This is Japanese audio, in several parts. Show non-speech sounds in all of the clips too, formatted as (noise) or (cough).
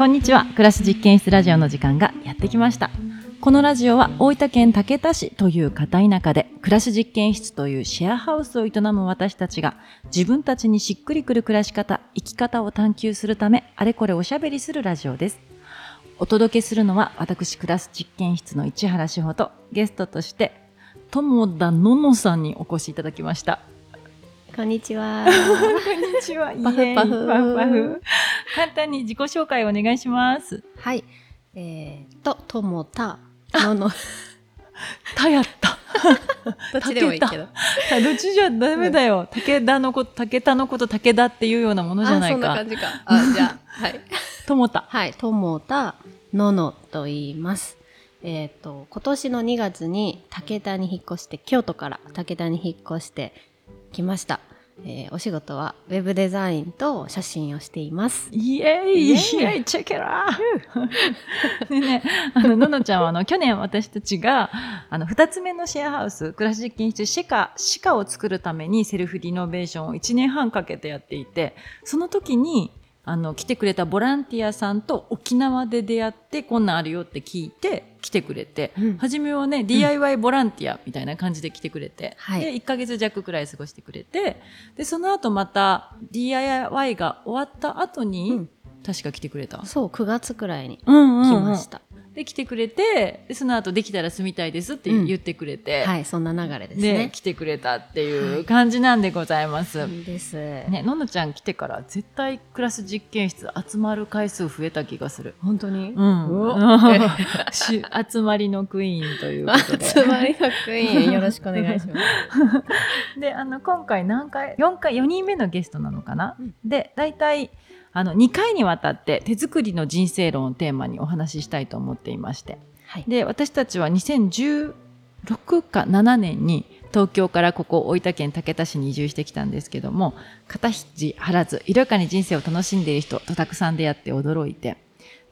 こんにちは。暮らし実験室ラジオの時間がやってきました。このラジオは大分県竹田市という片田舎で暮らし実験室というシェアハウスを営む私たちが自分たちにしっくりくる暮らし方生き方を探求するためあれこれおしゃべりするラジオです。お届けするのは私暮らす実験室の市原志保とゲストとして友田ののさんにお越しいただきました。こんにちは。(laughs) こんにちは。パフパフパフパフ。簡単に自己紹介をお願いします。はい。えー、と、ともた、のの、(laughs) たやった。(laughs) どっちでもいいけど。たどっちじゃダメだよ。武田のこと、武田のこと武田っていうようなものじゃないかあそんな感。じか。あ、じゃあ、はい。ともた。はい。ともた、ののと言います。えっ、と、今年の2月に武田に引っ越して、京都から武田に引っ越してきました。えーお仕事はウェブデザインと写真をしています。イエーイ。イエーイチェケラー。で (laughs) ね、あの、ののちゃんはあの、去年私たちが、あの、二つ目のシェアハウス、暮らし実験室、シカ、シカを作るためにセルフリノベーションを1年半かけてやっていて、その時に、あの、来てくれたボランティアさんと沖縄で出会って、こんなんあるよって聞いて、来てくれて、うん。初めはね、DIY ボランティアみたいな感じで来てくれて、はい。で、1ヶ月弱くらい過ごしてくれて、で、その後また DIY が終わった後に、うん。確か来てくれた。そう、9月くらいにうん。来ました。で、来てくれて、でその後できたら住みたいですって言ってくれて、はい、そんな流れですで、ね。来てくれたっていう感じなんでございます。です。ね、ののちゃん来てから絶対クラス実験室集まる回数増えた気がする。本当に？うん。(laughs) 集まりのクイーンということで。集まりのクイーン (laughs) よろしくお願いします。で、あの、今回何回、4回、4人目のゲストなのかな、うんで、大体、あの、2回にわたって手作りの人生論をテーマにお話ししたいと思っていまして。はい。で、私たちは2016か7年に東京からここ大分県竹田市に移住してきたんですけども、肩肘張らず、色かに人生を楽しんでいる人とたくさん出会って驚いて、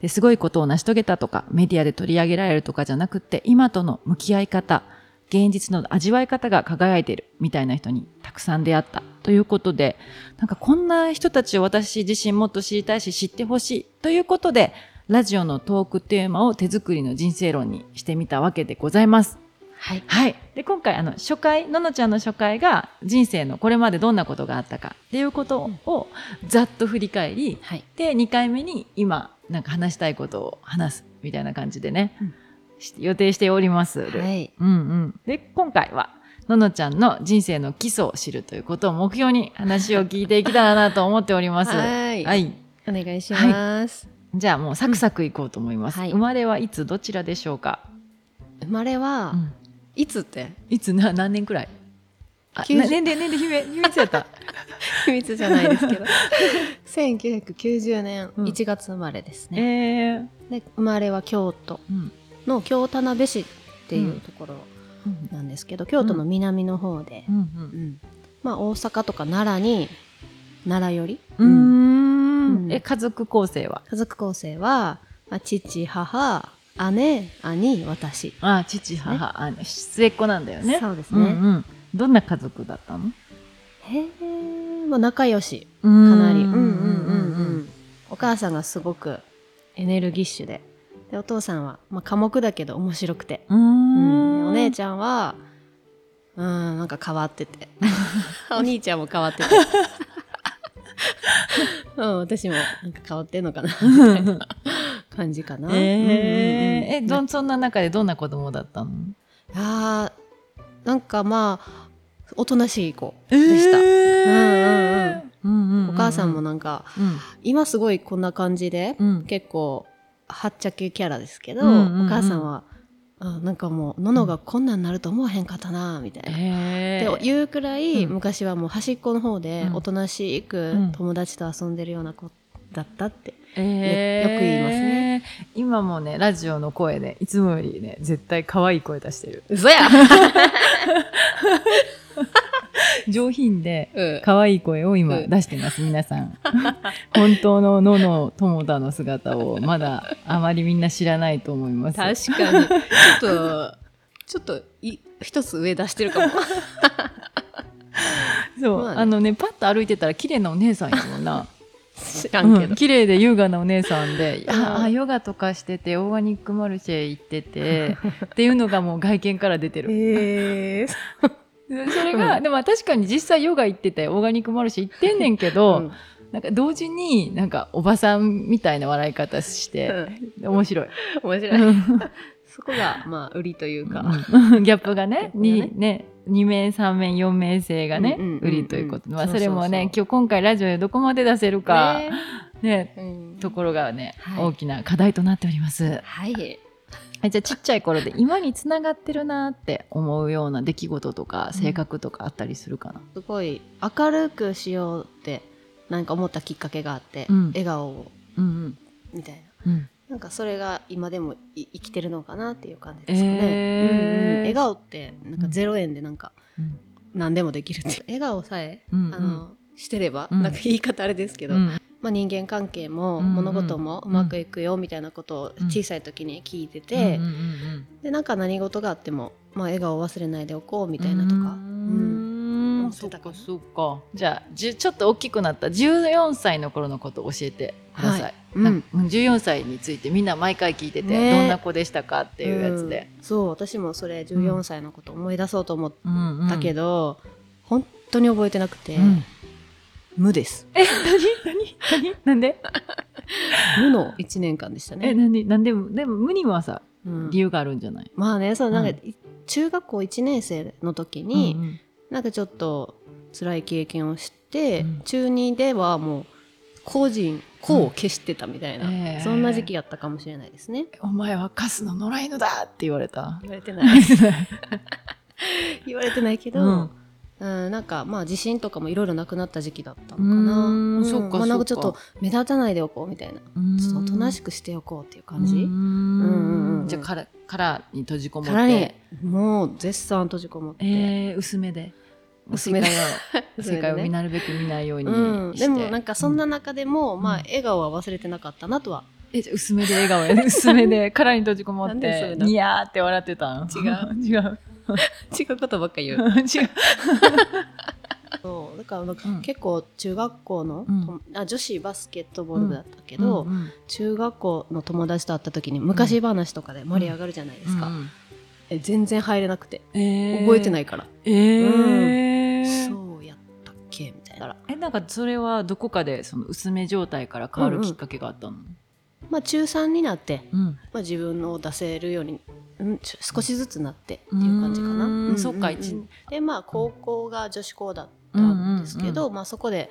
で、すごいことを成し遂げたとか、メディアで取り上げられるとかじゃなくって、今との向き合い方、現実の味わい方が輝いているみたいな人にたくさん出会ったということで、なんかこんな人たちを私自身もっと知りたいし知ってほしいということで、ラジオのトークテーマを手作りの人生論にしてみたわけでございます。はい。はい。で、今回、あの、初回、ののちゃんの初回が人生のこれまでどんなことがあったかっていうことをざっと振り返り、はい。で、2回目に今、なんか話したいことを話すみたいな感じでね、うんし予定しております。はい。うんうん。で、今回は、ののちゃんの人生の基礎を知るということを目標に話を聞いていけたらなと思っております。はいはい。お願いします。じゃあもうサクサクいこうと思います。うんはい生まれはいつどちらでしょうか、生まれは、うんいつって？いつな何年くらい？あ、90な年齢、年齢、秘密、やった。(laughs) 秘密じゃないですけど。(laughs) 1990年うん1月生まれですね。ええで、生まれは京都うん。の京田辺市っていうところうん。なんですけど、京都の南の方で、う。うんんまあ大阪とか奈良に、奈良より、うんん。え、家族構成は？家族構成は、まあ、父、母、姉、兄、私。あ、父、母、あの、末っ子なんだよね。そうですねんうん。どんな家族だったの？へえ、まあ仲良し。かかなり。ううんんうんうんうん。お母さんがすごくエネルギッシュで。で、お父さんは、まあ、寡黙だけど面白くて。うん。お姉ゃちゃんは、うん、なんか変わってて。(laughs) お兄ちゃんも変わってて。(laughs) うん、私もなんか変わってんのかな、(laughs) みたいな感じかな。ええうんうんうんえ、どん、そんな中でどんな子供だったの？あーなんかまあ、おとなしい子でした。えうんうんうん。お母さんもなんか、うん。今すごいこんな感じで、うん。結構はっちゃけキャラですけど、うんうんうん。お母さんは、あなんかもうののがこんなんなると思わへんかったなみたいな。えで言うくらい、うん。昔はもう端っこの方でうん。おとなしくうん。友達と遊んでるような子だったって、えー。よく言いますね。今もね、ラジオの声ね、いつもよりね、絶対可愛い声出してる。嘘や、(laughs) (laughs) 上品で、うん。可愛い声を今うん。出してます、皆さん。(laughs) 本当ののの友田の姿をまだあまりみんな知らないと思います。確かに。ちょっとちょっとい一つ上出してるかも。(laughs) そう、まあね。あのね、パッと歩いてたら綺麗なお姉さんやもんな。知らんけど、うん。綺麗で優雅なお姉さんで、うん。ああヨガとかしててオーガニックマルシェ行っててっていうのがもう外見から出てる。へえでそれが、うん。でも確かに実際ヨガ行っててオーガニックマルシェ行ってんねんけど、なんか同時になんかおばさんみたいな笑い方して、面白い。面白い。そこがまあ売りというか、うん。ギャップがねがね。にね2面3面4面性がね、うんうんうんうん。売りということで、まあ、それもね今日今回ラジオでどこまで出せるか、ねところがね、はい。大きな課題となっております。はいはいじゃあちっちゃい頃で今につながってるなって思うような出来事とか性格とかあったりするかな？すごい明るくしようってなんか思ったきっかけがあって、うん。笑顔を。うんみたいな。うん。うんなんかそれが今でもい生きてるのかなっていう感じですかね、えー。うんうん。笑顔ってなんか0円でなんかうん。何でもできるっていう。笑顔さえ、うんうん。あのしてれば、うん。なんか言い方あれですけど、うんまあ、人間関係もうんうん。物事もうまくいくよみたいなことを小さい時に聞いてて、うんうんうんでなんか何事があっても、まあ、笑顔を忘れないでおこうみたいなとか、ううんん。そっかそっかじゃあちょっと大きくなった14歳の頃のことを教えてください、はい。うん。なんか14歳についてみんな毎回聞いてて、ね。どんな子でしたかっていうやつで、うん。そう私もそれ14歳のこと思い出そうと思っうん。うん。たけど、本当に覚えてなくて、うん無です。え何？何？何？なんで？(laughs) 無の1年間でしたね、え何？なんでもでも無にはさうん。理由があるんじゃない、まあねそうなんか、う中学校1年生の時に、うんうん。なんかちょっと辛い経験をして、うん。中2ではもう個人個を消してたみたいな、うんえ。ーそんな時期やったかもしれないですね。お前はカスの野良犬だって言われた。言われてない。(laughs) 言われてないけど、うんうんなんかまあ自信とかもいろいろなくなった時期だったのかうなーんそっかまあ、なんかちょっと目立たないでおこうみたいな。ちょっとおとなしくくしておこうっていう感じ、うん。うんうんじゃあからからに閉じこもって。もう絶賛閉じこもって、えー、薄めで。薄めで。世界をなるべく見ないようにうん、でもなんかそんな中でも、んまあ笑顔は忘れてなかったなとは。えじゃあ薄めで笑顔やね。薄めで殻に閉じこもって。ニヤーって笑ってたん。違う。(laughs) 違う (laughs) 違うことばっか言う。違う。(laughs) そうだからなんかうん。結構中学校の、うん。とあ女子バスケットボール部だったけど、うんうん中学校の友達と会った時に昔話とかで盛り上がるじゃないですか、うんうん。え全然入れなくて。えー。覚えてないから、えー。そうやったっけみたいな。えなんかそれはどこかでその薄め状態から変わるきっかけがあったの、まあ中3になって、うん。まあ、自分を出せるように、少しずつなってっていう感じかな、うーん。うん。そっか。うんうん。一でまあ高校が女子校だったんですけど、まあ、そこで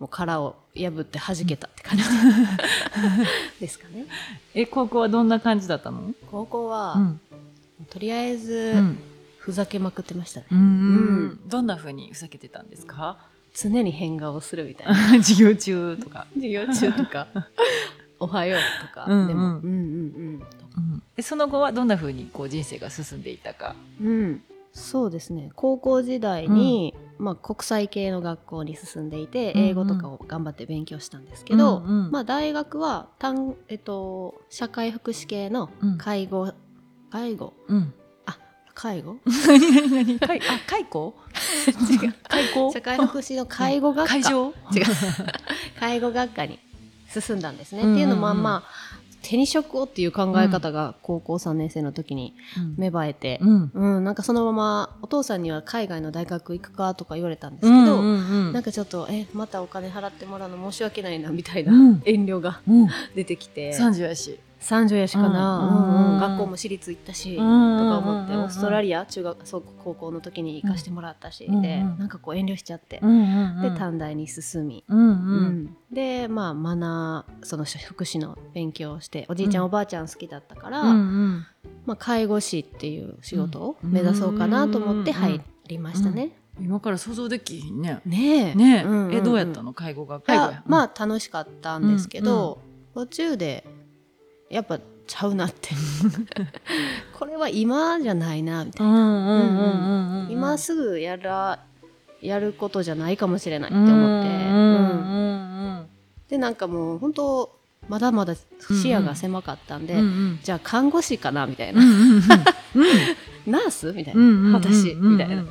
もう殻を破って弾けたって感じ。(laughs) ですかね。え高校はどんな感じだったの？高校は、うん。とりあえず、うん。ふざけまくってましたね。うんうん。どんな風にふざけてたんですか？常に変顔をするみたいな。(laughs) 授業中とか、授業中とか。(laughs) おはようとか、うんうん。でもうんうんうん、えその後はどんな風にこう人生が進んでいったか。うん。うんそうですね。高校時代に、まあ、国際系の学校に進んでいてうんうん。英語とかを頑張って勉強したんですけど、うんうん。まあ、大学は単、えっと、社会福祉系のうん。介護、介護？うん。あ介護？何？何？何？かいあ解雇違う。解雇社会福祉の介護学科。会場？違う。介護学科に進んだんですね。うんうんうん。っていうのもまあ手に職をっていう考え方が高校3年生の時に芽生えて、うん。うんなんかそのままお父さんには海外の大学行くかとか言われたんですけど、うんなんかちょっとえまたお金払ってもらうの申し訳ないなみたいな、うん。遠慮がうん。(laughs) 出てきて。三十やし30やしかな、うんうんうん。うん学校も私立行ったし、うんとか思って、うんオーストラリア中学そう高校の時に行かしてもらったし、うんでうん。なんかこう遠慮しちゃって、んうんで短大に進み、うんうん。うん。でまあマナーその福祉の勉強をしておじいちゃん、うん。おばあちゃん好きだったから、うんうん。まあ、介護士っていう仕事を目指そうかなと思って入りましたね。今から想像できひんね。ねえ。ねえ、うんうんうん。えどうやったの？介護が。い介護。ややまあ楽しかったんですけど、途中でやっぱちゃうなって。(laughs) これは今じゃないなみたいな、今すぐやらやることじゃないかもしれないってうん思って、でなんかもう本当まだまだ視野が狭かったんで、うんうん。じゃあ看護師かなみたいな、ナースみたいな、私みたいな、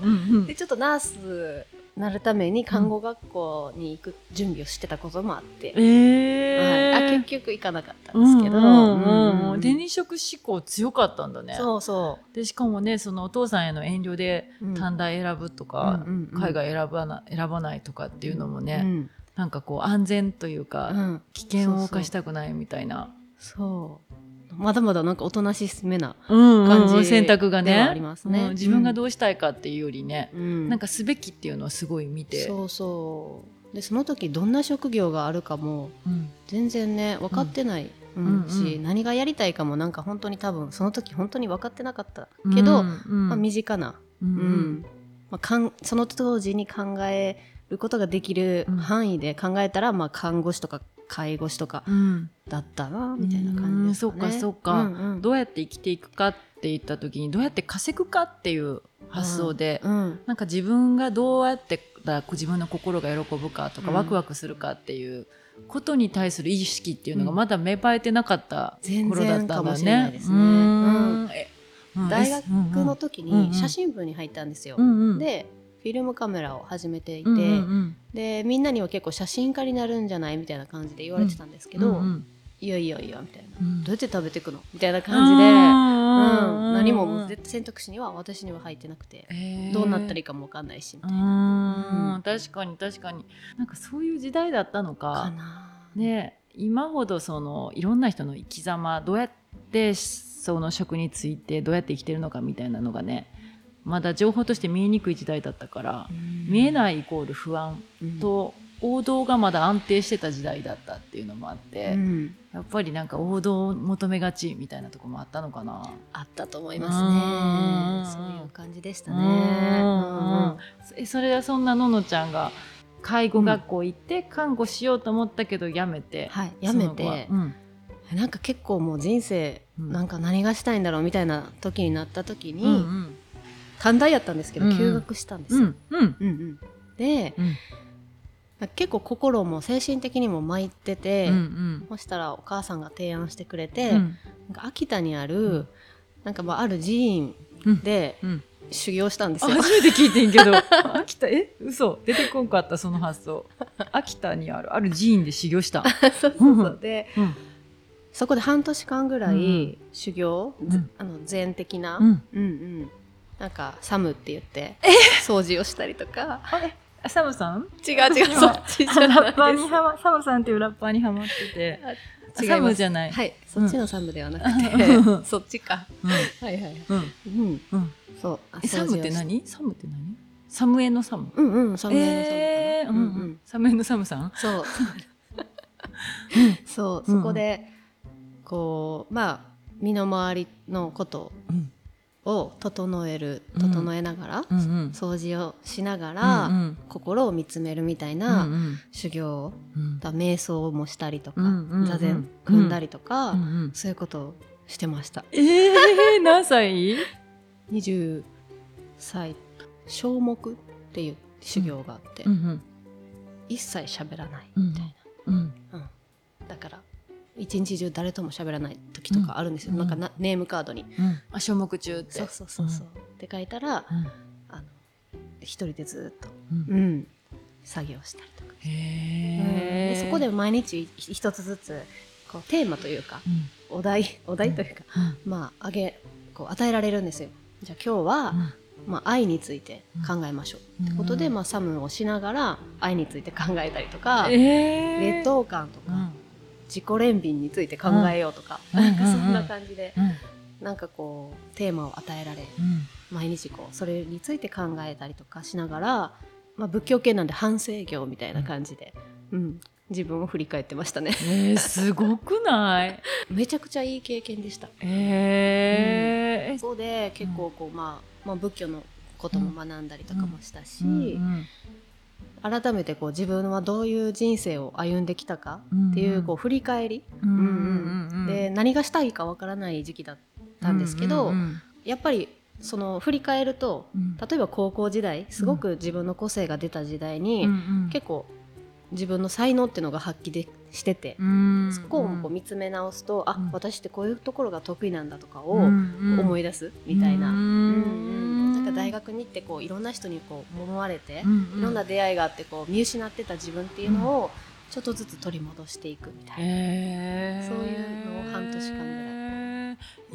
でちょっとナースなるために看護学校に行く準備をしてたこともあって、えはい、あー。結局行かなかったんですけど、うんうんうんうん。うん手に職志向強かったんだね。そうそでしかもねそのお父さんへの遠慮でう、短大選ぶとか、うんうんうん。海外選ばな選ばないとかっていうのもね、うんなんかこう安全というか、うん。危険を冒したくないみたいな。そうまだまだなんかおとなしめな、感感じ選択がね。ありますね。うん。自分がどうしたいかっていうよりね、うん。なんかすべきっていうのをすごい見て。そうそう。でその時どんな職業があるかもうん。全然ね分かってない、うん。し何がやりたいかもなんか本当に多分その時本当に分かってなかったけど、まあ、身近な、ううん。ん。まあ、かんその当時に考えることができるうん。範囲で考えたら、まあ、看護師とか介護士とかうん。だったなみたいな感じですかね。うん。そうかそうか。うんうん。どうやって生きていくかって言った時にどうやって稼ぐかっていう発想で、うんなんか自分がどうやってだ自分の心が喜ぶかとか、うん。ワクワクするかっていうことに対する意識っていうのがうん。まだ芽生えてなかった全頃だったんだ然かもしれないね。大学の時うんうんに写真部に入ったんですよ。うんうん。でフィルムカメラを始めていて、うんうんでみんなには結構写真家になるんじゃないみたいな感じで言われてたんですけど、うんうんいやいやいやみたいな、うん。どうやって食べていくのみたいな感じで、うん。うん何も選択肢には私には入ってなくて、どうなったらいいかもわかんないしみうたいな。ん。確かに確かに。なんかそういう時代だったのか。ね今ほどそのいろんな人の生き様どうやってその職についてどうやって生きてるのかみたいなのがねまだ情報として見えにくい時代だったから、見えいないイコール不安と王道がまだ安定してた時代だったっていうのもあって、うん。やっぱりなんか王道を求めがちみたいなとこもあったのかな。あったと思いますね。うん。そういう感じでしたうね。ん。えそれはそんなののちゃんが介護学校行って看護しようと思ったけどやめて、はい、やめて、うん。なんか結構もう人生、うん。なんか何がしたいんだろうみたいな時になった時に、うん短大やったんですけど、うん。うん休学したんですよ。うんうん。うんうん。で、うん。結構心も精神的にも参ってて、うんそしたらお母さんが提案してくれて、うん。なんか秋田にある、うん。なんかまあある寺院うん。でうん。修行したんですあよ。初めて聞いてんけど。(laughs) 秋田え？嘘。出てこんかったその発想。秋田にあるある寺院で修行した、(laughs) そうそうそう。でうん。そこで半年間ぐらうん。うい修行、うん。ずあの禅的な、うん、うんうんなんかサムって言って掃除をしたりとか。あサムさん？違う違う今そっちじゃないラッパーにですはまサムさんっていうラッパーにハマってて。サムじゃない。はいそっちのサムではなくうん。て、(laughs) そっちか。うん。はいはいうん。うん。うん。そう。サムって何？サムって何？サムエのサム？うんうんサムエのサムかな。えーうんうん。サムエのサムさん？そう。そう、うん。そこでこうまあ身の回りのことうんを整えるうん。整えながら、うんうん。掃除をしながら、うん心を見つめるみたいうんなうん。修行うん。だ瞑想もしたりとか、うんうんうん。座禅組んだりとか、うんうんそういうことをしてました。えー、(laughs) 何歳？20歳。小目っていう修行があって、うんうん。一切喋らないうんみたいうんな、うん。だから一日中誰とも喋らない時とかあるんですよ、うん。なんかなネームカードに、うん。あ消目中って。そうそうそうそう、って書いたら、うん。あの一人でずっと、うん。うん、作業したりとか、でそこで毎日一つずつこうテーマというかうん。お題お題というか、うん。まああげこう与えられるんですよ。じゃあ今日は、まあ、愛について考えましょう、うん。ってことで、まあ、サムをしながら愛について考えたりとか、えー、劣等感とか、うん自己憐憫について考えようとか、うん。なんかそんな感じで、うん。なんかこうテーマを与えられうん。毎日こうそれについて考えたりとかしながら、まあ、仏教系なんで反省業みたいな感じで、うん。自分を振り返ってましたね。えー、すごくない？(laughs) めちゃくちゃいい経験でした。えー、えそこで結構こう、まあ、まあ仏教のことも学んだりとかもしたし、うんうん改めてこう自分はどういう人生を歩んできたかっていううんこう振り返り、で何がしたいかわからない時期だったんですけど、やっぱりその振り返るとうん。例えば高校時代すごく自分の個性が出た時代に、結構自分の才能っていうのが発揮でしてて、うんそこをこう見つめ直すと、あうん。私ってこういうところが得意なんだとかを思い出すみたいな、学に行ってこういろんな人にこう思われて、うんうん。いろんな出会いがあってこう見失ってた自分っていうのをちょっとずつ取り戻していくみたいな、そういうのを半年間ぐらい。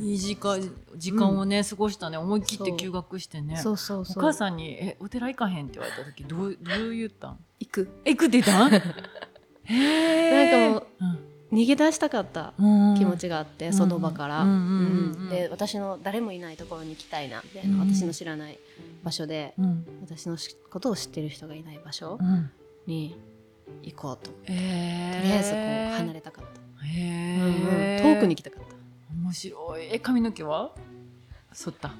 い時間時間をね、過ごしたね。思い切って休学してね。そうそうそう。お母さんに「えお寺行かへん?」って言われた時どうどう言ったん？行く。え行くって言ったん？(laughs) へえなんかもう逃げ出したかったも気持ちがあって、その場から、で私の誰もいないところに行きたいなみたいな、うん。私の知らない場所でうん。私のしことを知ってる人がいない場所うん。に行こうと、えとりあえずこう離れたかった、え、うん遠くに行きたかった。面白い。え髪の毛は？剃った。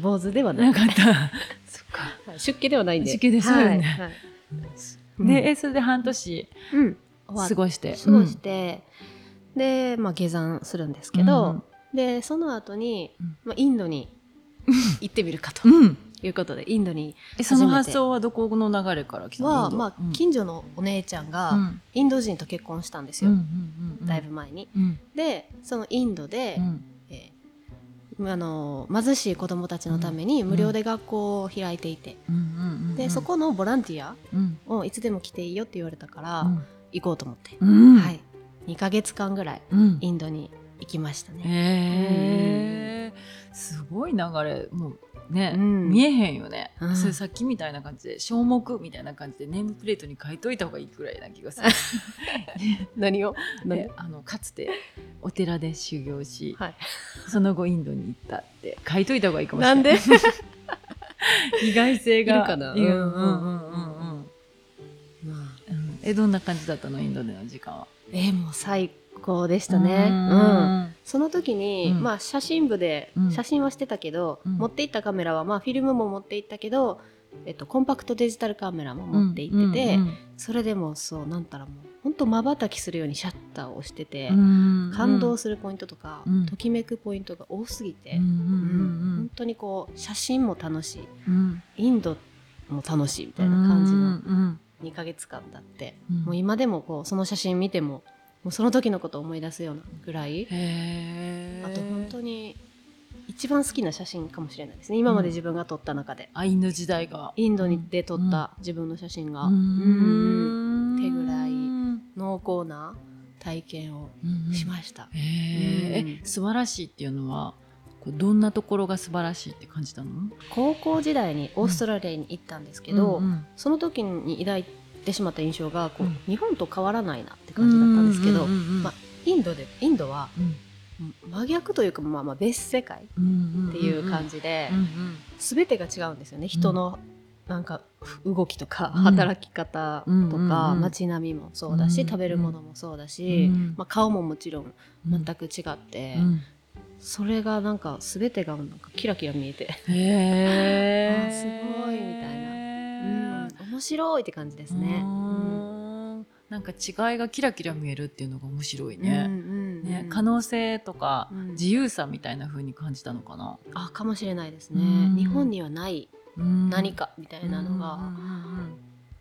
坊主ではなかった。(laughs) そっか。はい出家ではないんで。出家ですよね。はいはい。で、えそれで半年。うん、過ごして。過ごして、で、まあ、下山するんですけど、でその後に、うん。まあ、インドに (laughs) 行ってみるかとうん、うんいうことでインドにえその発想はどこの流れから来たの？は、まあうん。近所のお姉ちゃんが、うん。インド人と結婚したんですよ、うんうんうんだいぶ前に。うん。でそのインドで、あの貧しい子どもたちのために無料で学校を開いていて、うんうんうん。でそこのボランティアうん。をいつでも来ていいよって言われたから、うん行こうと思って、うん。はい、2ヶ月間ぐらいうん。インドに行きましたね。へえすごい流れもうね、うん。見えへんよね、うん。それさっきみたいな感じで小目みたいな感じでネームプレートに書いといた方がいいくらいな気がする。(laughs) 何を？であのかつてお寺で修行し、はい、その後インドに行ったって書いといた方がいいかもしれない。なんで？(laughs) 意外性が。いるかな？うん。うんうんうんえどんな感じだったのインドでの時間は？えーもう最高でしたね。ううん。んその時に、うん。まあ、写真部でうん。写真はしてたけど、うん。持って行ったカメラは、まあ、フィルムも持って行ったけど、えっと、コンパクトデジタルカメラも持って行ってて、うんそれでもそうなんたらもう本当まばたきするようにシャッターを押してて、うん感動するポイントとか、うん。ときめくポイントが多すぎて、うん本当にこう写真も楽しい。インドも楽しいみたいな感じの2ヶ月間だって、うん。もう今でもこうその写真見てももうその時のことを思い出すようなぐらい。あと本当に一番好きな写真かもしれないですね。今まで自分が撮った中で、あインド時代が。インドにで撮った自分の写真が、ううん。ん手ぐらいうん。濃厚な体験をうんしました、うん。え素晴らしいっていうのはどんなところが素晴らしいって感じたの？高校時代にオーストラリアに行ったんですけど、うんその時に抱いてしまった印象がこう、うん。日本と変わらないなって感じだったんですけど、うんうんうんうんまあインドでインドはうん。真逆というか、まあ、まあ別世界うんうんっていう感じで、うんうん全てが違うんですよね。人のなんか動きとか、うん。働き方とか、うんうんうん街並みもそうだし、うん食べるものもそうだし、うんまあ、顔ももちろんうん全く違って、うんそれがなんか全てがなんかキラキラ見えて、へー。あすごいみたいうん、面白いって感じですね。ううん。んなんか違いがキラキラ見えるっていうのが面白いうんね。うんね可能性とかうん。自由さみたいな風に感じたのかな？あかもしれないですね、うん。日本にはない何何かみたいなのがうんうん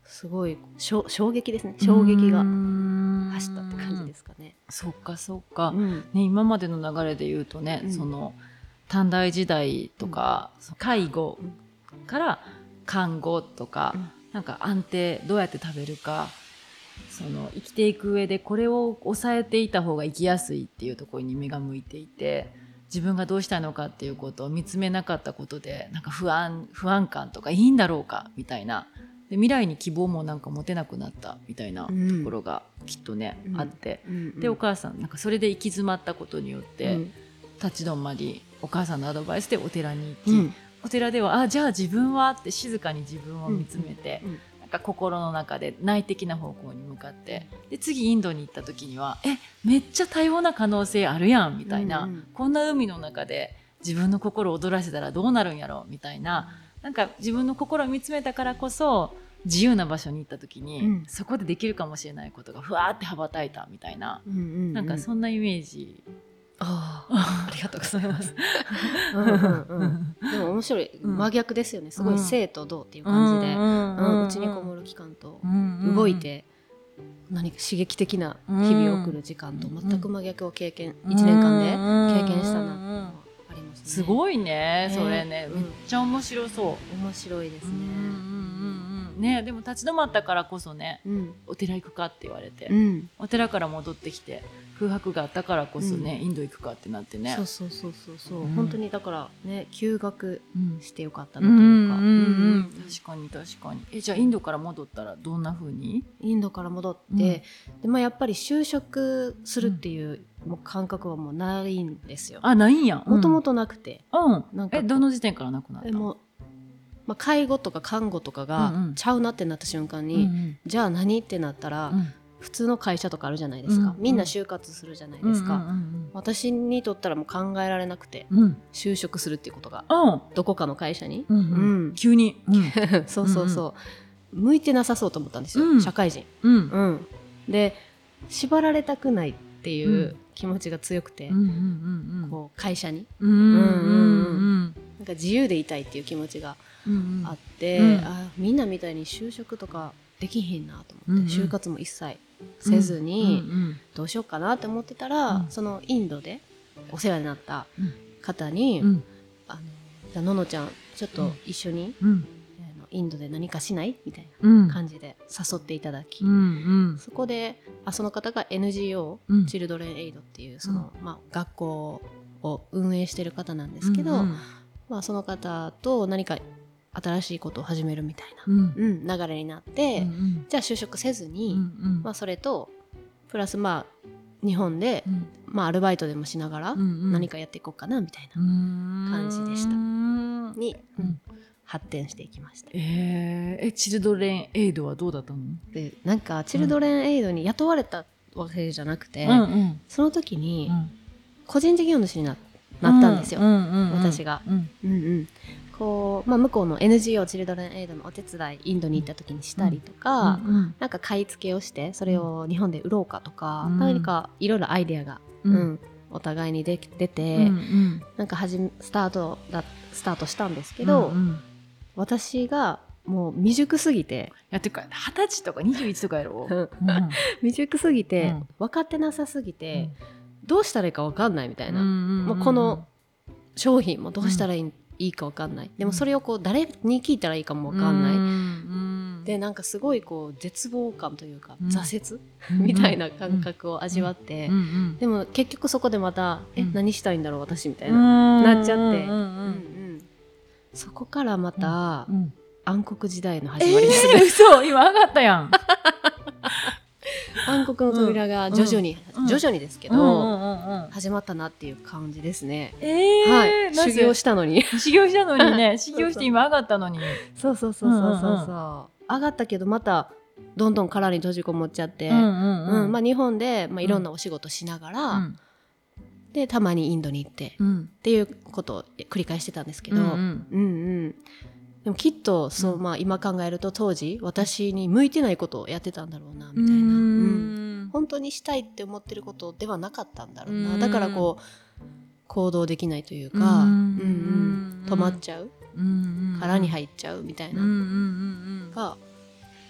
すごい衝撃ですね。衝撃がうん。走ったって感じですかね。そっかそっか。うん。ね今までの流れで言うとね、うん。その短大時代とか、その介護から看護とか、うん。なんか安定どうやって食べるかその生きていく上でこれを抑えていた方が生きやすいっていうところに目が向いていて自分がどうしたいのかっていうことを見つめなかったことでなんか不安不安感とかいいんだろうかみたいなで未来に希望もなんか持てなくなったみたいなとうん。ころがきっとね、うん。あって。うんでお母さんなんかそれで行き詰まったことによって、うん。立ち止まりお母さんのアドバイスでお寺に行き、うん。お寺ではあじゃあ自分はって静かに自分を見つめて、うんなんか心の中で内的な方向に向かってで次インドに行った時にはえめっちゃ多様な可能性あるやんみたいな、こんな海の中で自分の心を躍らせたらどうなるんやろみたいななんか自分の心を見つめたからこそ自由な場所に行った時に、うん。そこでできるかもしれないことがふわーって羽ばたいたみたいな、うんうんなんかそんなイメージ。ああ (laughs) ありがとうございます。(laughs) うんうんうん。(laughs) でも面白い。うん。真逆ですよね。すごいうん。生と動っていう感じで。ううんうちにこもる期間と動いて何か刺激的な日々を送る時間と全く真逆を経験1年間で経験したな。ってますね。すごいねね。それね、うん。めっちゃ面白そう。面白いですね。うんうんうんうんねでも立ち止まったからこそねうん。お寺行くかって言われて、うん。お寺から戻ってきて空白があったからこそね、インド行くかってなってね。そうそうそうそうそう、うん。本当にだからね休学うんしてよかったうなんというか、うんうんうん確かに確かに。えじゃあインドから戻ったらどんな風に？インドから戻って、でまあ、やっぱり就職するっていう,、もう感覚はもうないんですよ。あないんや。もともととなくて、うん。なんか。えどの時点からなくなった？えもう、まあ、介護とか看護とかがうんうん。ちゃうなってなった瞬間うんに、じゃあ何？ってなったら、うん。普通の会社とかあるじゃないですか、うん。みんな就活するじゃないですか、うん私にとったらもう考えられなくてうん。うん就職するっていうことがうん。どこかの会社に、うんうん。うん。急に？うん。(laughs) そうそうそう、向いてなさそうと思ったんですよ、うん。社会人、うん。うん、で縛られたくない。っていううん気持ちが強くて、こう会社に。なんか自由でいたいっていう気持ちがうんあって、うん。あみんなみたいに就職とかできひんなと思って、就活も一切せずに、どうしようかなって思ってたら、うん。そのインドでお世話になったうん方に「うん。あのじゃあののちゃんちょっと一緒に、インドで何かしない?」みたいうん。な感じで誘っていただき、うんうん。そこであその方が NGO、うんチルドレンエイドっていうその、まあ、学校を運営してる方なんですけど、うんまあ、その方と何か新しいことを始めるみたいな、うん。うん流れになって、うんじゃあ就職せずに、うんまあ、それとプラスまあ日本で、うん。まあ、アルバイトでもしながらうん何かやっていこうかなみたいな、感じでした。うんに、うん発展していきました。えー。えチルドレンエイドはどうだったの？でなんかチルドレンエイドに雇われたわけじゃなくて、うん。うんその時にうん。個人事業主にななったんですよ。うんうんうん私が。うんうん。うんこうまあ、向こうの NGO チルドレンエイドのお手伝いインドに行った時にしたりとか、うんなんか買い付けをしてそれを日本で売ろうかとか、うん。何かいろいろアイデアが、ううんんお互いにでき出て、うんうん。なんかはじめスタートだスタートしたんですけど、うんうん私がもう未熟すぎて。やってか二十歳とか21とかやろ？(laughs) うん。未熟すぎて、うん。分かってなさすぎて、どうしたらいいか分かんないみたいな、うんもうこの商品もどうしたらいい,、いいか分かんない。でもそれをこう誰に聞いたらいいかも分かんない、いでなんかすごいこう絶望感というか、うん。挫折、みたいな感覚を味わって、うん。うん。でも結局そこでまた「えうん。何したいんだろう私」みたいな、ななっちゃって。うんうんうんそこからまた、うん暗黒時代のえ始まりですね、ー嘘今上がったやん。(laughs) 暗黒の扉が徐々に、うん徐々にですけど、始まったなっていう感じですね、えーはい。修行したのに。修行したのにね。(laughs) 修行して今上がったのに。そうそうそうそうそうそう、うんうん上がったけどまたどんどん殻に閉じこもっちゃって、うんうんうん。まあ、日本で、まあ、いろんなお仕事しながら、うんでたまにインドに行って、うん。っていうことを繰り返してたんですけど、ううん。んうん。でもきっとそう、うん。まあ、今考えると当時私に向いてないことをやってたんだろうなみうたいな、うん。ん。本当にしたいって思ってることではなかったんだろうな、うん。だからこう行動できないというか、うん。うんうん。止まっちゃう、うん殻に入っちゃうみたいな。うんうんうん。が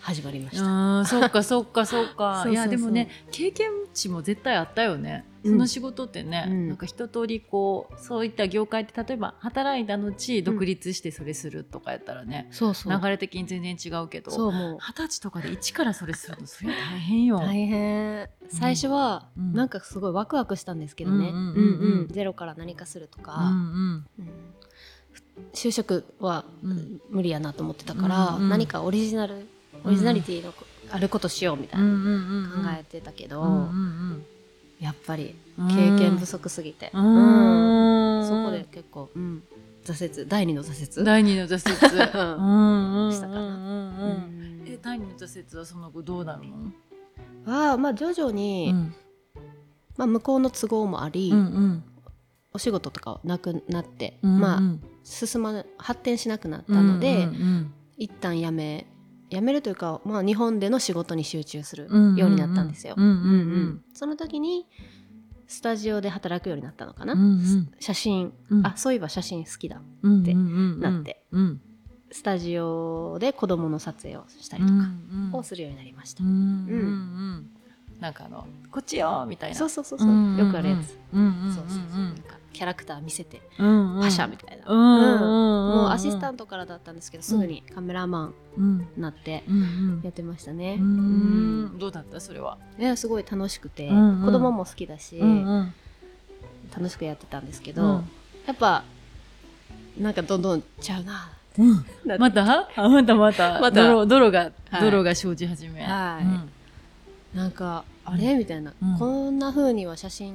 始まりました。そっかそっかそっか。いやでもね経験値も絶対あったよね、うん。その仕事ってね、うん。なんか一通りこうそういった業界って例えば働いた後独立してそれするとかやったらね、そうそう。流れ的に全然違うけど二十歳とかで一からそれするのそれは大変よ。大変。最初はうん。なんかすごいワクワクしたんですけどね、ゼロから何かするとか、うんうんうん。就職はうん。無理やなと思ってたから、何かオリジナルオリジナリティのあることしようみたいうんな考えてたけど、やっぱりうん経験不足すぎて、そこで結構、うん。挫折。第二の挫折。第二の挫折。したかなえ第二の挫折はその後どうなるの？はまあ徐々に、うん。まあ、向こうの都合もあり、うんうん。お仕事とかはなくなって、うんまあうん進ま発展しなくなったので、うんうん。一旦やめやめるというか、まあ、日本での仕事に集中するうんようになったんですよ。その時にスタジオで働くようになったのかな、うんうん。写真、うん。あそういえば写真好きだうんってなって。うん。スタジオで子供の撮影をしたりうとかんをするようになりました。うんうんうんなんかあのこっちよみたいな。そうそうそうそう、よくあるやつ、うんそうそうそうキャラクター見せてうんうん。パシャみたいな、うんうんうんもうアシスタンントからだったんですけどすぐにカメラマンになってやってましたね、ううん。んどうだった？それは？ねすごい楽しくて、うんうん。子供も好きだし、うんうん。楽しくやってたんですけど、うん。やっぱなんかどんどんちゃうな。うん。なまた？(laughs) あまたまた。(laughs) また。泥泥がはい。泥が生じ始め。はい。うん。なんかあれ？みたいな、うん。こんな風には写真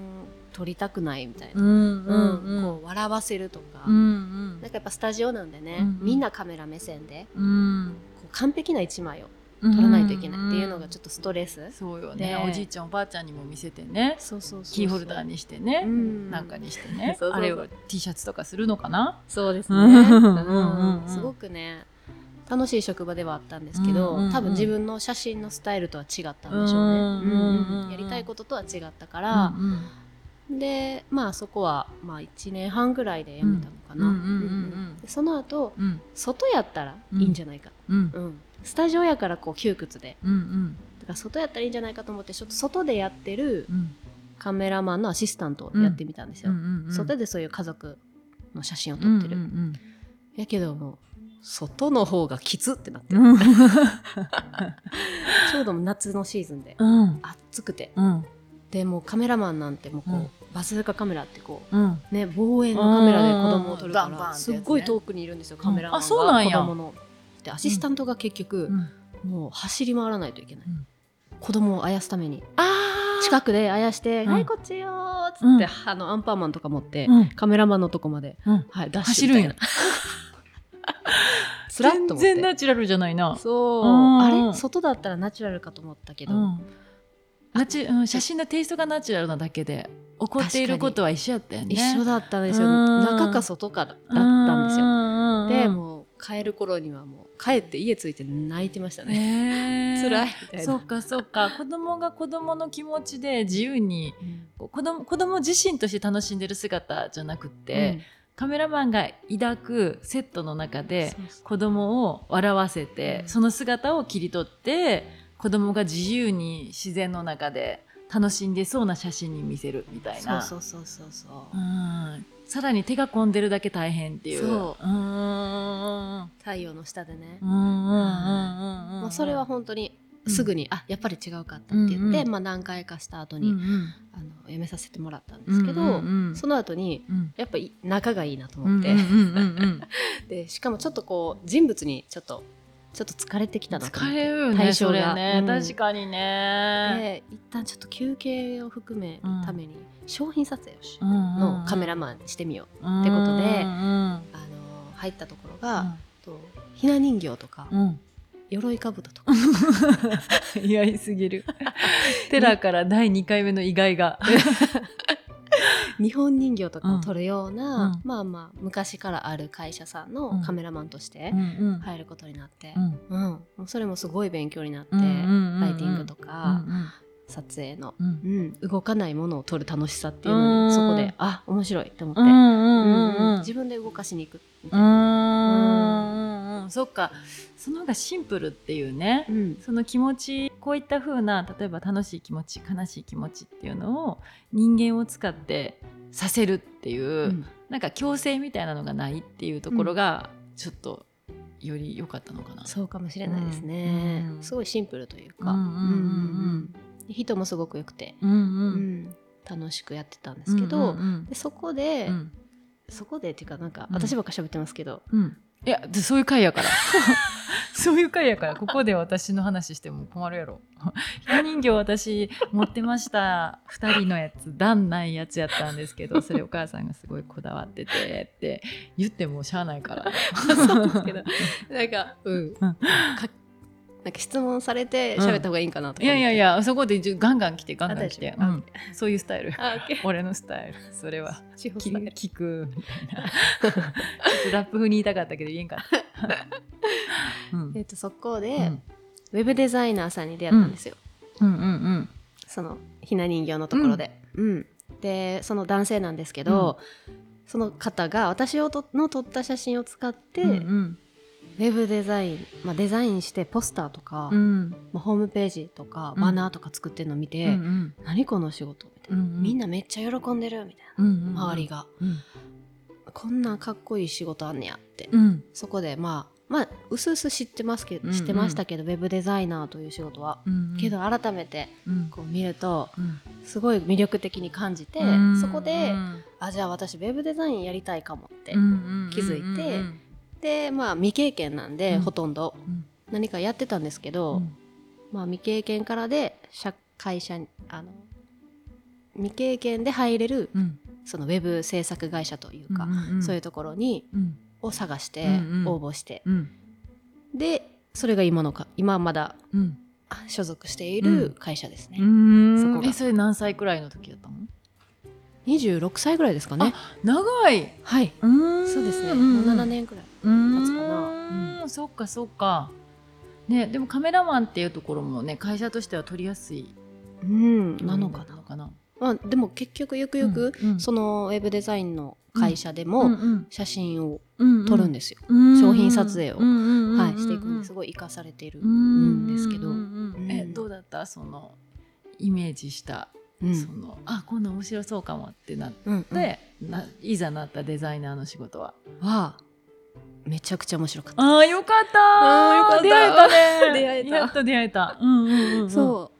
撮りたくないみたいな、うんうんうん。うんこう笑わせるとか、うんうん。なんかやっぱスタジオなんでね、うんうん。みんなカメラ目線でうん。こう完璧な一枚を撮らないといけないっていうのがちょっとストレス、そうよでね。おじいちゃんおばあちゃんにも見せてね。そうそうキーホルダーにしてね。うん。なんかにしてね。(laughs) あれを T シャツとかするのかな？そうですね、うんうんうんうん。すごくね楽しい職場ではあったんですけど、うんうんうん。多分自分の写真のスタイルとは違ったんでしょうね、うんうんうんうん。やりたいこととは違ったから、うんでまあそこはまあ1年半ぐらいで辞めたのかな、その後うん。外やったらいいんじゃないか、うん。うん。スタジオやからこう窮屈で。うんうん。だから外やったらいいんじゃないかと思ってちょっと外でやってるうん。カメラマンのアシスタントをやってみたんですよ、外でそういう家族の写真を撮ってる、うんやけどもう外の方がきつってなって、うんうん。(laughs) ちょうど夏のシーズンでうん。暑くて。うんでもうカメラマンなんてもうこう、うん。バズーカカメラってこうん。うね望遠のカメラで子供を撮るからすっごい遠くにいるんですよカメラマンあそうなんや。が子供の。でアシスタントが結局、うん。もう走り回らないといけない、うん。子供をあやすために。あ近くであやして「うん。はいこっちよ」ーっつって、うん。あのアンパンマンとか持って、うん。カメラマンのとこまで、うん。はい、ダッシュみたいな。(laughs) 全然ナチュラルじゃないな。そう。うん。あれ？外だったらナチュラルかと思ったけど、うんナチュうん写真のテイストがナチュラルなだけで起こっていることは一緒やったよね。一緒だったんですよ。うん中か外かだったんですよ。よでもう帰る頃にはもう帰って家着いて泣いてましたね、ね (laughs) 辛いみたいな。そっかそっか。子供が子供の気持ちで自由にうん。子供子供自身として楽しんでる姿じゃなくって、カメラマンが抱くセットの中で子供を笑わせて、うん。その姿を切り取って子供が自由に自然の中で楽しんでそうな写真に見せるみたいな。そうそうそうそうそう。うん。さらに手が込んでるだけ大変っていう。そう。うんうん。うん太陽の下でね、うんうんうんうんうん。まあ、それは本当にすぐに、あやっぱり違うかったって言って、うんうん。まあ、何回かした後に、うんうん。あの辞めさせてもらったんですけど、うんうんうんその後にうん。やっぱり仲がいいなとうん思って、うんうんうん。(laughs) でしかもちょっとこう人物にちょっとちょっと疲れてきたな疲れるよね対象が。それね、うん。確かにね、で一旦ちょっと休憩を含めるために商品撮影をし、うんのカメラマンにしてみよう、ンってことでうんあの入ったところが、とひな人形とか、うん。うん鎧兜とか。(laughs) 意外すぎる。(laughs) テラから第2回目の意外が (laughs) 日本人形とかを撮るような、うん。まあまあ昔からある会社さんのカメラマンとして入ることになってう、ん。それもすごい勉強になって、ライティングとうか、ん。撮影の、うん。うん、動かないものを撮る楽しさっていうのうん。にそこであ面白いって思って、うん自分で動かしに行くみうたいな、んうんそっか。その方がシンプルっていうね、うん。その気持ちこういった風な例えば楽しい気持ち悲しい気持ちっていうのを人間を使ってさせるっていう、うん。なんか強制みたいなのがないっていうところがちょっとより良かったのかな。そうかもしれないですね、うん。すごいシンプルというか、うんうんうんうん。うん人もすごく良くて、うんううん。ん楽しくやってたんですけど、うんうん。でそこで、うん。そこでっていうかなんか、うん。私ばっか喋ってますけどうんいやでそういう回やから。(laughs) そういう回やからここで私の話しても困るやろ。ひな人形私持ってました2人のやつ段ないやつやったんですけどそれお母さんがすごいこだわっててって言ってもしゃあないから。(laughs) そうですけどなんかうん。うん。かなんか質問されて喋った方がいいんかなとかいやいやいややそこでガンガン来てガンガン来て、うん。そういうスタイル。俺のスタイル。それは。聞くみたいな。ちょっとラップ風に言いたかったけど言えんかった、(laughs) うん。えっとそこで、うん。ウェブデザイナーさんに出会ったんですよ、うんうんうん。そのひな人形のところで、うん。でその男性なんですけど、その方が私をとの撮った写真を使って、うんうんウェブデザイン、まあ、デザインしてポスターとか、うん。まあ、ホームページとかうん。バナーとか作ってるのを見て、うんうん。何この仕事みたいて、うんうん。みんなめっちゃ喜んでるみたいうんうんな周りが、うん。こんなかっこいい仕事あんねやって、うん。そこでまあまあうすうす知ってますけど、うんうん。知ってましたけどウェブデザイナーという仕事は、うんけど改めてうん。こう見るとうん。すごい魅力的に感じて、うんそこで、うん。あじゃあ私ウェブデザインやりたいかもって、うん気づいてうんでまあ未経験なんで、うん。ほとんど。うん。何かやってたんですけど、うん。まあ未経験からで社会社にあの未経験で入れるうん。そのウェブ制作会社というか、んんそういうところにうん。を探して応募して、うん。でそれが今のか今まだ所属している会社ですね、うん。そこが。えそれ何歳くらいの時だったの？26歳ぐらいですかね。長い。はい。うん。そうですね、んもう7年くらいうん。経つかなうん。そっかそっか。ねでもカメラマンっていうところもね会社としては取りやすいうん。なのかな、かなまあ、でも結局よくよく、うんうん。そのウェブデザインの会社でうんもうん。写真をうん撮るんですよ、うん商品撮影をうんうんうんはい、していくんですうごい生かされているうんんですけど、うんうんうんえうん。どうだった？そのイメージした、うん。そのあこんな面白そうかもってなっうんうん。いざなったデザイナーの仕事は。はめちゃくちゃ面白かった。あーよかった。よかった。出会えたね。出会えた。やっと出会えた。うんうんうんうん。そう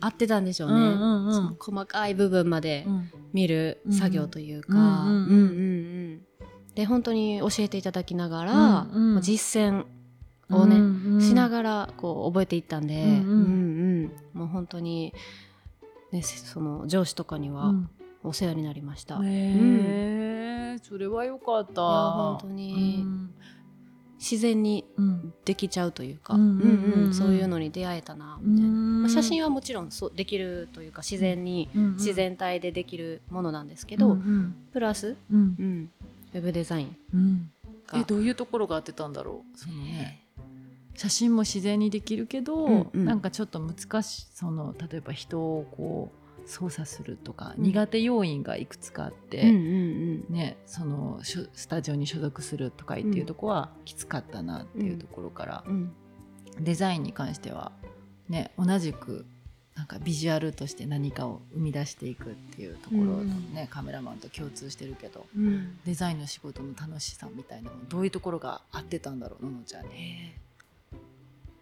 合ってたんでしょうね、うんうん細かい部分までうん。見る作業というか、うんうんうん。で本当に教えていただきながら、うんうん。まあ実践をね、うんうん。しながらこう覚えていったんで、うんうん。うんうん。もう本当に、ね、その上司とかにはうんお世話になりました。へえそれはよかった。いや本当に。自然にうん。できちゃうというか、うんうんうんうん。うんそういうのに出会えたなみたいな、うん。まあ、写真はもちろんそうできるというか自然に、うんうん自然体でできるものなんですけけど、うんプラス、うん。うん、ウェブデザインうんが。えどういうところが合ってたんだろうそのね。写真も自然にできるけど、うんうん。なんかちょっと難しいその例えば人をこう操作するとか、うん。苦手要因がいくつかあって、うんうんね、そのスタジオに所属するとかっていうところはきつかったなっていうところから、うん。うん。デザインに関しては、ね、同じくなんかビジュアルとして何かを生み出していくっていうところとね、カメラマンと共通してるけどうん。デザインの仕事の楽しさみたいなのどういうところが合ってたんだろうののちゃんに。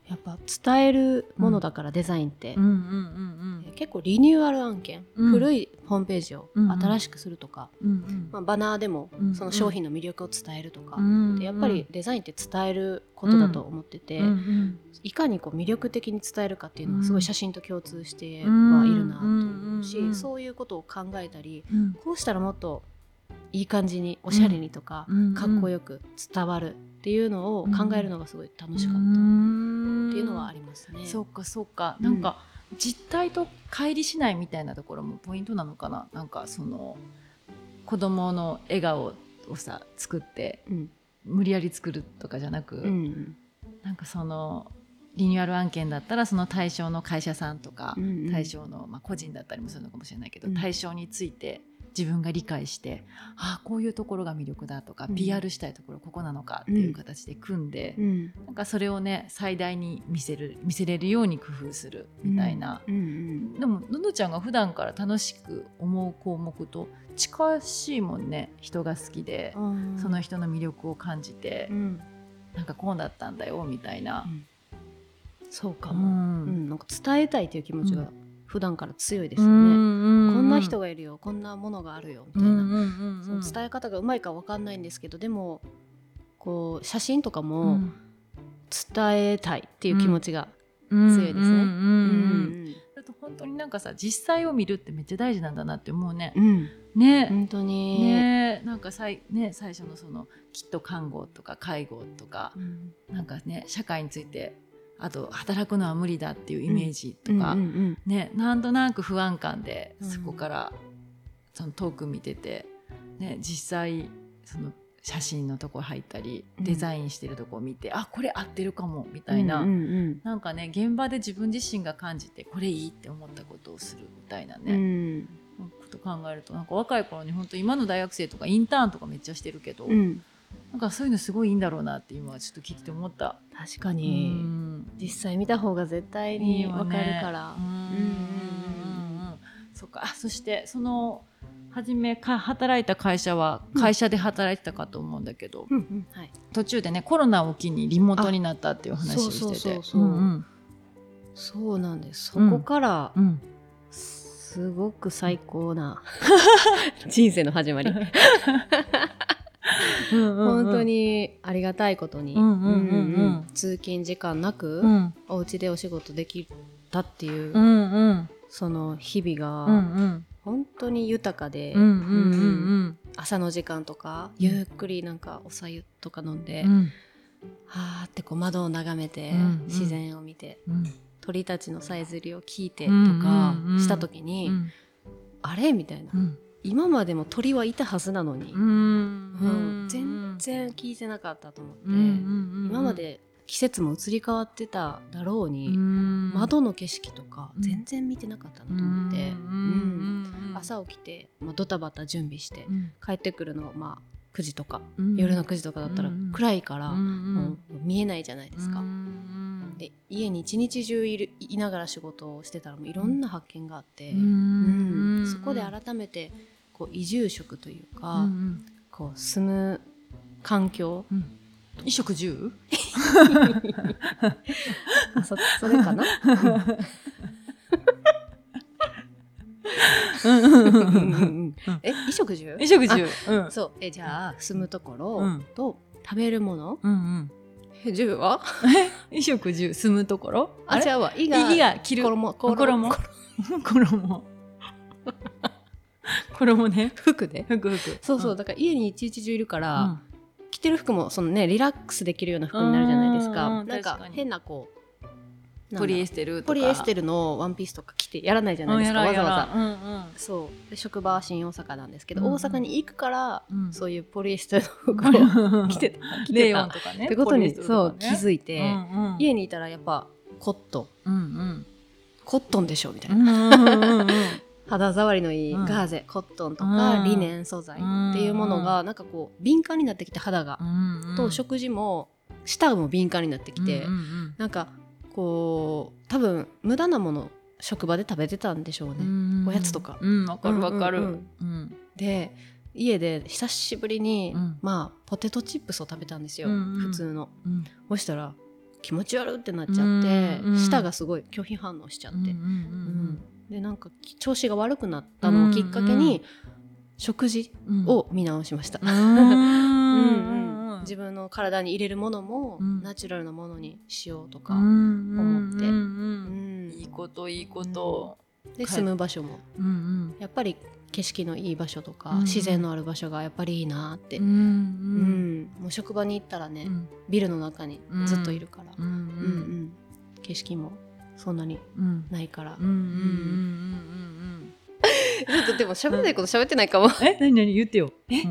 やっぱ伝えるものだからデザインって、うん。うんうん結構リニューアル案件、うん。古いホームページをうんうん。新しくするとか、うんうん。まあ、バナーでもうんその商品の魅力を伝えるとか、うんでやっぱりデザインって伝えることだと思ってて、うんうん。いかにこう魅力的に伝えるかっていうのはすごい写真と共通してうんはいるなと思うし、うんうんそういうことを考えたりうん。こうしたらもっといい感じにおしゃれにとか、うんかっこよく伝わるっていうのを考えるのがすごい楽しかったっうん。ていうのはありますね。そうかそうか、うんなん。か実態と乖離しないみたいなところもポイントなのかな？なんかその子供の笑顔をさ作ってうん。無理やり作るとかじゃなく、うん。なんかそのリニューアル案件だったらその対象の会社さんとか、うんうん。対象の、まあ、個人だったりもするのかもしれないけど、うん。対象について自分が理解してああこういうところが魅力だとか、うん。PR したいところここなのかっていう形で組んで、うん。なんかそれをね最大に見せる見せれるように工夫するみたいな、うん。うんでもののちゃんが普段から楽しく思う項目と近しいもんね人が好きで、うんその人の魅力を感じて、うん。なんかこうだったんだよみたいな。そうかうも、んうん。なんか伝えたいという気持ちがうん。普段から強いですうよね。んこんな人がいるよ。こんなものがあるよ。みたいな、うんうんうんその伝え方がうまいかわかんないんですけどでもこう写真とかうもん。伝えたいっていう気持ちが、強強いですね。本当になんかさ実際を見るってめっちゃ大事なんだなって思うね。うんうん。ね、本当に、ね。なんかさい、ね、最初のそのきっと看護とか介護とかうん。なんかね社会についてあと働くのは無理だっていうイメージとか、うんうんね、なんとなく不安感でうん。そこからその遠く見てて、ね、実際その写真のとこ入ったりうん。デザインしてるとこ見て、あこれ合ってるかもみうんたいな、うんうんなんかね現場で自分自身が感じてこれいいって思ったことをするみたいなうね、ん。こと考えるとなんか若い頃に本当今の大学生とかインターンとかめっちゃしてるけど、うんなんかそういうのすごいいいんだろうなって今はちょっと聞いて思った。確かうに、ん。実際見た方が絶対にわかるから。うん。うんうんうんそっか。あそしてその初めか働いた会社は会社で働いてたかと思うんだけど、うんうん。はい、途中でねコロナを機にリモートになったっていう話をしてて。そうなんです。そこからうん。うん。すごく最高な。(laughs) 人生の始まり (laughs) 本当にありがたいことに通勤時間なく、うん。お家でお仕事できたっていう、うんうん。その日々が、うんうん。本当に豊かで、朝の時間とかゆっくりなんかおさゆとか飲んで、うん。はーってこう窓を眺めて、うんうん。自然を見てうん。鳥たちのさえずりを聞いてとうんかした時に、うん。あれ？みたいな、うん今までも鳥はいたはずなのに、うん。うん。全然聞いてなかったと思って、今まで季節も移り変わってただろうに、うん。窓の景色とかうん。全然見てなかったなと思って、朝起きて、まあ、ドタバタ準備してうん。帰ってくるのまあ9時とか、うん。夜の9時とかだったらうん暗いから、もう見えないじゃないですか。うんで家に一日中いるいながら仕事をしてたらもういろんな発見があって、うん。うん。そこで改めてこう移住職というか、うんこう住む環境。うん。衣食住？あ (laughs) そそれかな、うん。うんうんえ衣食住？衣食住。うん。そう。えじゃあ住むところうん。と食べるもの、うんうん。は？衣食住？住むところ？あ違うわ「い」いがいが着る衣？衣？衣？(laughs) (laughs) 衣衣ね。服で服服。そうそう、ん。だから家に一日中いるから、うん。着てる服もそのねリラックスできるような服になるじゃないですか、なんか変なこうポリエスステルポリエステルのワンピースとか着てやらないじゃないですか、わざわざ、やらん。うんうん。そう。で職場は新大阪なんですけど、うんうん。大阪に行くから、うん。そういうポリエステルの服を着てた着てた。とかねってことに、そう気づいて、うんうん。家にいたらやっぱコットン。うんうん。コットンでしょみたいな、肌触りのいいうん。ガーゼ、コットンとか、うん。リネン素材っていうものがなんかこう敏感になってきて肌が、うんうん。と食事も舌も敏感になってきて、うんうんなんかこう多分無駄なもの職場で食べてたんでしょうね、うんおやつとか。うんわかるわかる。うんうんうん。で家で久しぶりに、うん。まあポテトチップスを食べたんですよ、うんうん。普通の。うん。そしたら気持ち悪ってなっちゃって、うんうん舌がすごい拒否反応しちゃって、うんうん。うんでなんか調子が悪くなったのをきっかけに、食事を見直しました、うん。自分の体に入れるものも、うん。ナチュラルなものにしようとか、うん。思って。うんうんうん。いいこといいこと。で住む場所も。うんうん。やっぱり景色のいい場所とか、うん。自然のある場所がやっぱりいいなって、ううん。ん。もう職場に行ったらね、うん。ビルの中にずっといるから、うん。ううんうん。景色もそんなにうん。ないから、うんうんうんうんうん (laughs) ちょっとでも喋らないこと喋ってないかも、(laughs) え何何言ってよ。え？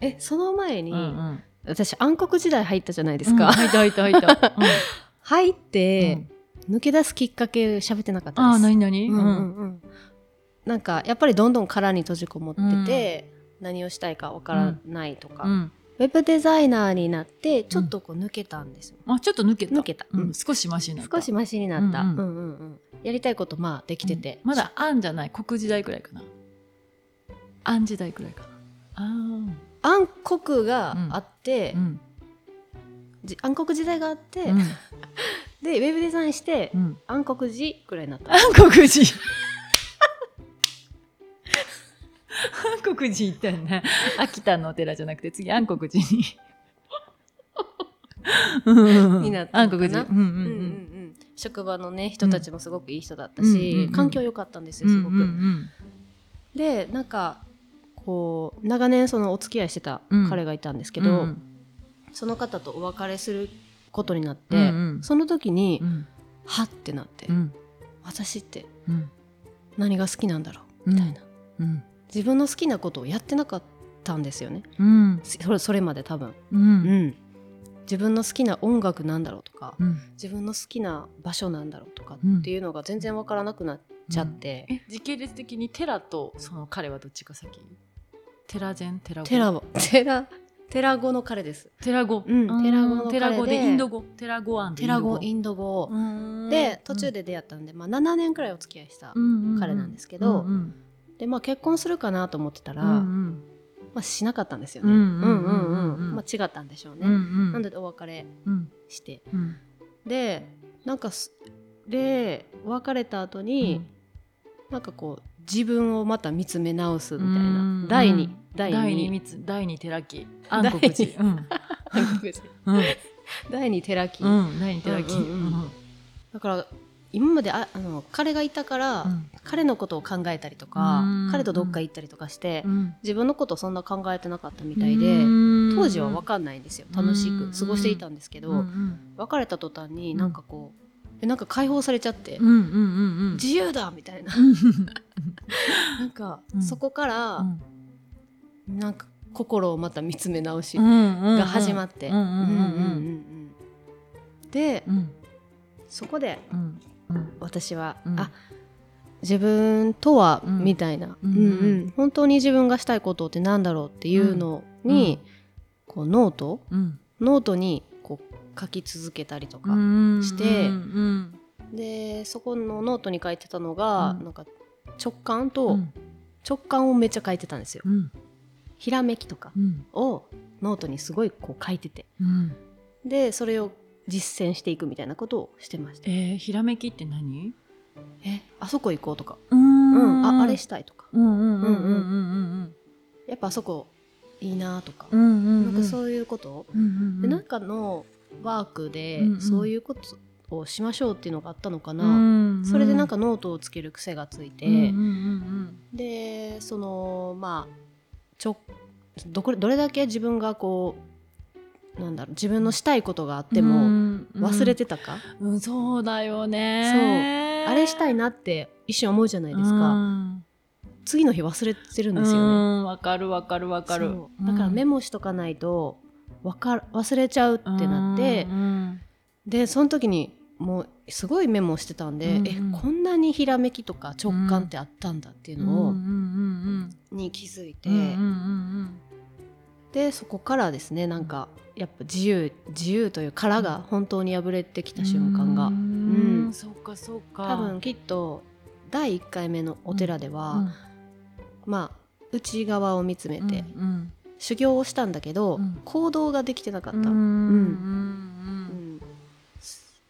えその前に、うんうん。私暗黒時代入ったじゃないでですか、入った入った入った。(laughs) 入っうてん、抜け出すきっかけ喋ってなかったです。ああ何何？うんうんうん。なんかやっぱりどんどん殻に閉じこもってて、何をしたいかわからないとか、うんウェブデザイナーになってちょっとこう抜けたんですよ、あちょっと抜けた。抜けた。うん。少しマシになった。少しマシになった、うんうん。うんうんうん。やりたいことまあできてて、うん。まだあんじゃない。国時代くらいかな。あん時代くらいかな。あ暗黒があってあ、うん。じ暗黒時代があって、うん。(laughs) でウェブデザインして、うん。暗黒時くらいになった。暗黒寺暗黒寺行ったよね。秋田のお寺じゃなくて次暗黒寺に。になったのかな？暗黒寺うん。うんうんうんうん。職場のね人たちもすごくいい人だったし、うんうんうん環境良かったんですうんよすごく、うんうんでなんかこう長年そのお付き合いしてたうん。彼がいたんですけうんど、うん。その方とお別れすることになって、うんうん。その時に、うん。はってなって、うん。私ってうん。何が好きなんだろう？うん。みたいな、うん自分の好きなことをやってなかったんですよね。うん。それそれまで多分、ううん。ん自分の好きな音楽なんだろうとか、うん。自分の好きな場所なんだろうとかうん。っていうのが全然わからなくなっちゃって、え時系列的にテラとその彼はどっちが先？テラジェン？テラゴ？テラはテラテラ語の彼です。テラ語。うんテラ語の彼で。テラ語でインド語。テラ語。テラ語インド語。で途中で出会ったんで、まあ、7年くらいお付き合いした彼なんですけど、でまあ結婚するかなと思ってたら、まあ、しなかったんですよね。うんうんうんまあ違ったんでしょうね。なんでお別れして、でなんかすで別れた後に、なんかこう自分をまた見つめ直すみたいな、第二。第二。第二寺木。暗黒寺。暗黒寺。第二 (laughs) 寺木。第二寺木。だから今までああの彼がいたから、彼のことを考えたりとか、彼とどっか行ったりとかして、自分のことをそんな考えてなかったみたいで、当時は分かんないんですよ。楽しく過ごしていたんですけど、別れた途端になんかこう、えなんか解放されちゃって、自由だみたいな。(laughs) なんか、そこから、なんか心をまた見つめ直しが始まって。で、そこで、私は、あ自分とは、みたいな、本当に自分がしたいことってなんだろうっていうのに、こうノート、ノートにこう書き続けたりとかして、でそこのノートに書いてたのが、なんか直感と、直感をめっちゃ書いてたんですよ。ひらめきとかをノートにすごいこう書いてて、でそれを実践していくみたいなことをしてました。えー、ひらめきって何？えあそこ行こうとか。うん。ああれしたいとか。うんやっぱあそこいいなとか、うんうんなんかそういうこと、でなんかのワークでうんうん。そういうことをしましょうっていうのがあったのかな、それでなんかノートをつける癖がついて、でそのまあちょどこどれだけ自分がこうなんだろう自分のしたいことがあっても忘れてたか、うん、そうだよね。あれしたいなって一瞬思うじゃないですか、次の日忘れてるんですよね。わかるわかるわかる。だからメモしとかないとわか忘れちゃうってなって、でその時にもうすごいメモしてたんで、うんうん。えこんなにひらめきとか直感ってあったんだっていうのを、に気づいて、でそこからですねなんかやっぱ自由自由という殻が本当に破れてきた瞬間が、うん。そうかそうか。多分きっと第1回目のお寺では、まあ内側を見つめて、修行をしたんだけど、行動ができてなかった、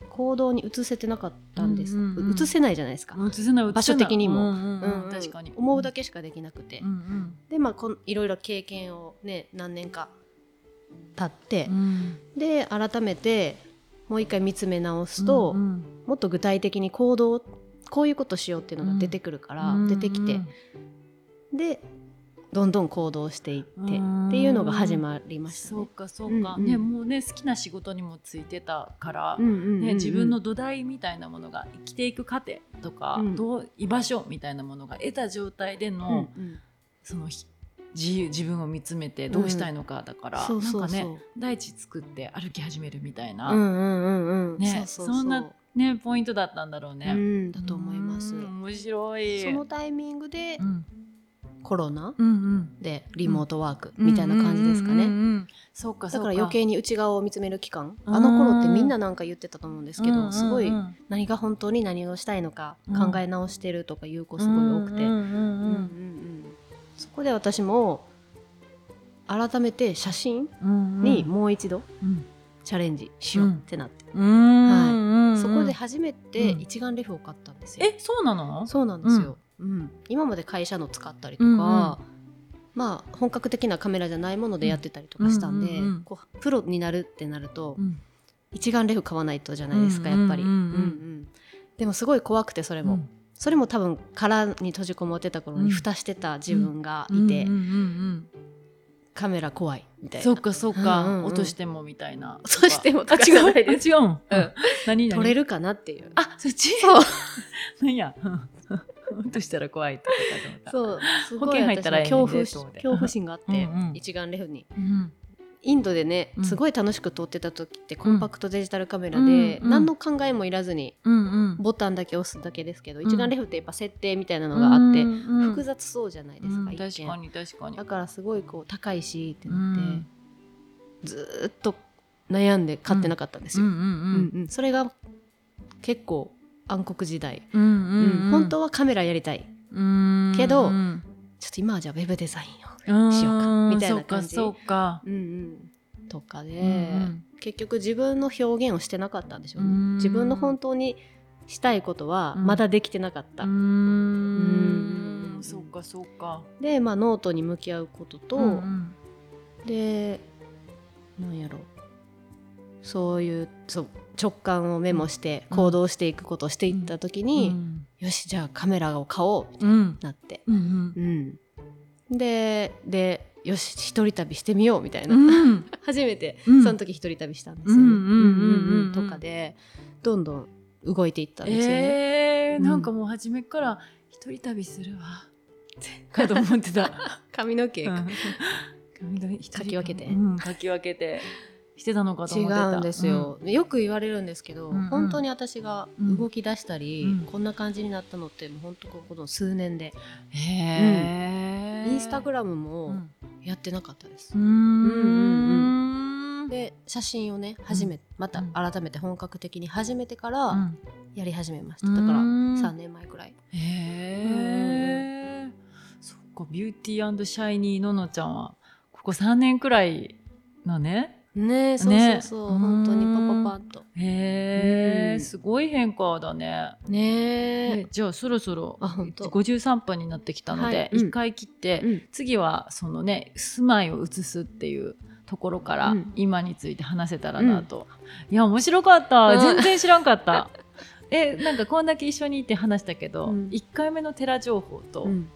行動に移せてなかったんです、移せないじゃないですか、場所的にも、確かに。思うだけしかできなくて、でまあこんいろいろ経験をね何年か経って、で改めてもう一回見つめ直すと、もっと具体的に行動こういうことしようっていうのが出てくるから、出てきて、でどんどん行動していってっていうのが始まりました、ね、そうかそうか、うんうん、ねもうね好きな仕事にもついてたから、うんうんうんうん、ね、自分の土台みたいなものが生きていく過程とか、うん、どう居場所みたいなものが得た状態での、うんうん、その自由自分を見つめてどうしたいのかだから、うん、なんかね大地作って歩き始めるみたいな、うんうんうん、ねそんなねポイントだったんだろうね。うん、だと思います。面白い。そのタイミングで、コロナうんうん、でリモートワークみたいな感じですかね。そうかだから余計に内側を見つめる期間。あの頃ってみんななんか言ってたと思うんですけどすごい何が本当に何をしたいのか考え直してるとかいう子すごい多くてそこで私も改めて写真にもう一度チャレンジしようってなって、はい、そこで初めて一眼レフを買ったんですよ。えそうなの？そうなんですよ、うん、今まで会社の使ったりとか、まあ本格的なカメラじゃないものでやってたりとかしたんで、こうプロになるってなると、うん、一眼レフ買わないとじゃないですかやっぱり、でもすごい怖くてそれも、うん、それも多分殻に閉じこもってた頃に蓋してた自分がいて、カメラ怖いみたいな。そうかそうか、うんうんうん、落としてもみたいな。落としてもあ違う。(laughs) 違う、う。ん、何撮れるかなっていう。あそっち？そう。(laughs) なんや？(laughs) 落としたら怖いとかそう。すごい保険入ったら恐怖恐怖心があって、うんうん、一眼レフに、うん、インドでねすごい楽しく撮ってた時って、コンパクトデジタルカメラで、うん、何の考えもいらずに、ボタンだけ押すだけですけど、一眼レフってやっぱ設定みたいなのがあって、複雑そうじゃないですか、確かに確かに。だからすごいこう高いしってなって、ずーっと悩んで買ってなかったんですよ。それが結構暗黒時代、本当はカメラやりたい。うんけどうん。ちょっと今はじゃあウェブデザイうんしようかみたいな感じ。そうかそうんうん、とかで、うん結局自分の表現をしてなかったんでしょうね。うん。自分の本当にしたいことはうん。まだできてなかった、うん。ん。そうかそうか。で、まあ、ノートに向き合うことと、うんうん。でなんやろ。そういうそう直感をメモしてうん。行動していくことをしていった時に、うん。よしじゃあカメラを買おうってうん。なって、うん。うん、ででよし一人旅してみようみたいな、うん。(laughs) 初めてうん。その時一人旅したんですよ。とかでどんどん動いていったんですよね。えー、なんかもう初めから一人旅するわ。かと思ってた。(laughs) 髪の毛、うん。髪の一人かき分けて。うん、かき分けて。してたのかと違思ってた。うんですよ、よく言われるんですけど、うんうん。本当に私が動き出したり、うん。こんな感じになったのってもう本当この数年で、うん。へえ、インスタグラムうもん。やってなかったです。う、ん。で写真をね初め、また改めて本格的に始めてからうん。やり始めました、だからうん。3年前くらい。へえそっか beauty shiny ののちゃんはここ3年くらいのねねそうねそうそう、うん。本当にパパパッと。へえうん。すごい変化だね。ねえ。じゃあそろそろあ本当。53分になってきたのではい。うん。一回切って、うん。次はそのね住まいを移すっていうところからうん。今について話せたらなと、いや面白かった。うん。全然知らんかった。えなんかこんだけ一緒にいて話したけど、うん。1回目の寺情報とうん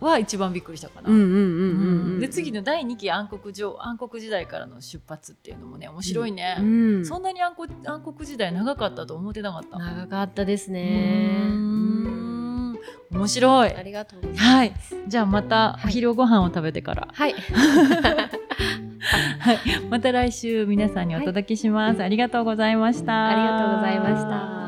は一番びっくりしたかな、うんうんうんうんうん。で次の第2期暗黒城暗黒時代からの出発っていうのもね面白いね、うん。そんなに暗黒暗黒時代長かったと思ってなかった。長かったですうね面白い。ありがとうはい。じゃあまたおはい。昼ご飯を食べてから、はい。(laughs) はい、また来週皆さんにお届けします、ありがとうございました。ありがとうございました